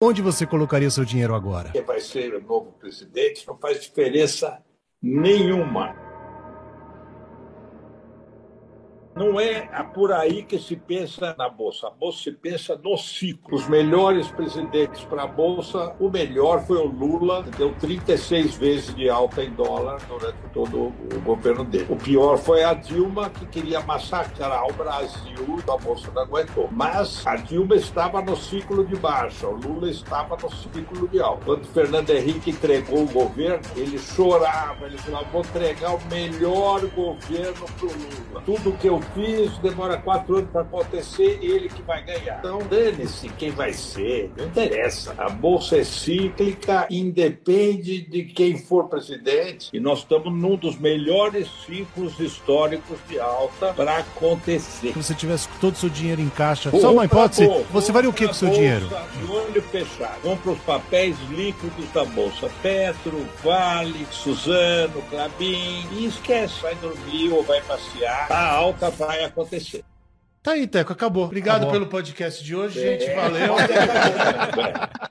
Onde você colocaria seu dinheiro agora? Quem vai ser o novo presidente não faz diferença nenhuma. Não é por aí que se pensa na Bolsa. A Bolsa se pensa no ciclo. Os melhores presidentes para a Bolsa, o melhor foi o Lula, que deu 36 vezes de alta em dólar durante todo o governo dele. O pior foi a Dilma, que queria massacrar o Brasil, a Bolsa não aguentou. Mas a Dilma estava no ciclo de baixa, o Lula estava no ciclo de alta. Quando Fernando Henrique entregou o governo, ele chorava, ele falava, vou entregar o melhor governo para o Lula. Tudo que eu fiz, demora quatro anos para acontecer, ele que vai ganhar. Então, dane-se quem vai ser, não interessa. A bolsa é cíclica, independe de quem for presidente, e nós estamos num dos melhores ciclos históricos de alta para acontecer. Se você tivesse todo o seu dinheiro em caixa, só uma hipótese, bolsa, você faria o que com o seu dinheiro? De olho fechado. Vamos para os papéis líquidos da bolsa. Petro, Vale, Suzano, Clabin, e esquece, vai dormir ou vai passear. A alta vai acontecer. Tá aí, Teco, acabou. Obrigado acabou. pelo podcast de hoje, é. gente. Valeu.